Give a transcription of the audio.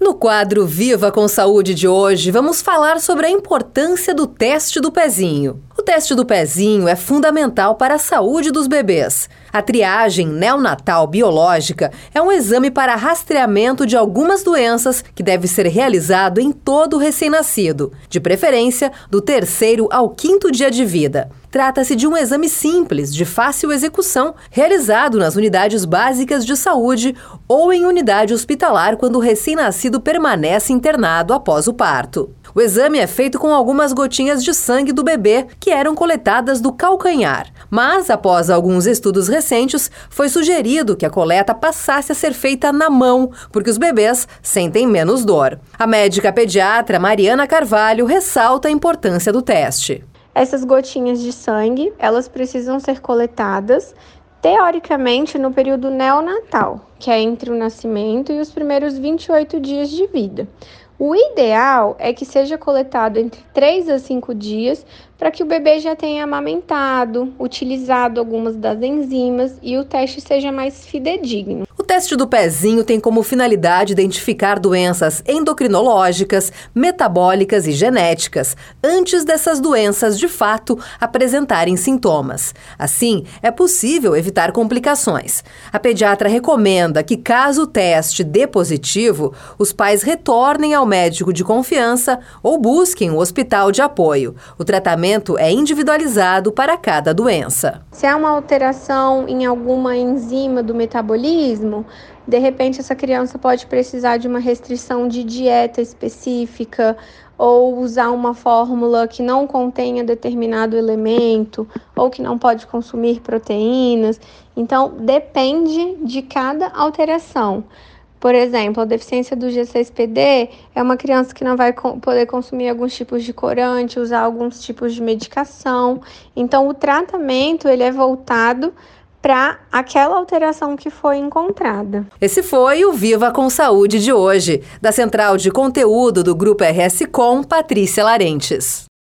No quadro Viva com Saúde de hoje, vamos falar sobre a importância do teste do pezinho. O teste do pezinho é fundamental para a saúde dos bebês. A triagem neonatal biológica é um exame para rastreamento de algumas doenças que deve ser realizado em todo recém-nascido, de preferência do terceiro ao quinto dia de vida. Trata-se de um exame simples, de fácil execução, realizado nas unidades básicas de saúde ou em unidade hospitalar quando o recém-nascido permanece internado após o parto. O exame é feito com algumas gotinhas de sangue do bebê que eram coletadas do calcanhar. Mas, após alguns estudos recentes, foi sugerido que a coleta passasse a ser feita na mão, porque os bebês sentem menos dor. A médica pediatra Mariana Carvalho ressalta a importância do teste. Essas gotinhas de sangue, elas precisam ser coletadas teoricamente no período neonatal, que é entre o nascimento e os primeiros 28 dias de vida. O ideal é que seja coletado entre 3 a 5 dias para que o bebê já tenha amamentado, utilizado algumas das enzimas e o teste seja mais fidedigno teste do pezinho tem como finalidade identificar doenças endocrinológicas, metabólicas e genéticas antes dessas doenças de fato apresentarem sintomas. Assim, é possível evitar complicações. A pediatra recomenda que, caso o teste dê positivo, os pais retornem ao médico de confiança ou busquem o um hospital de apoio. O tratamento é individualizado para cada doença. Se há uma alteração em alguma enzima do metabolismo, de repente, essa criança pode precisar de uma restrição de dieta específica ou usar uma fórmula que não contenha determinado elemento ou que não pode consumir proteínas. Então, depende de cada alteração. Por exemplo, a deficiência do G6PD é uma criança que não vai poder consumir alguns tipos de corante, usar alguns tipos de medicação. Então, o tratamento ele é voltado para aquela alteração que foi encontrada. Esse foi o Viva com Saúde de hoje, da Central de Conteúdo do Grupo RS Com, Patrícia Larentes.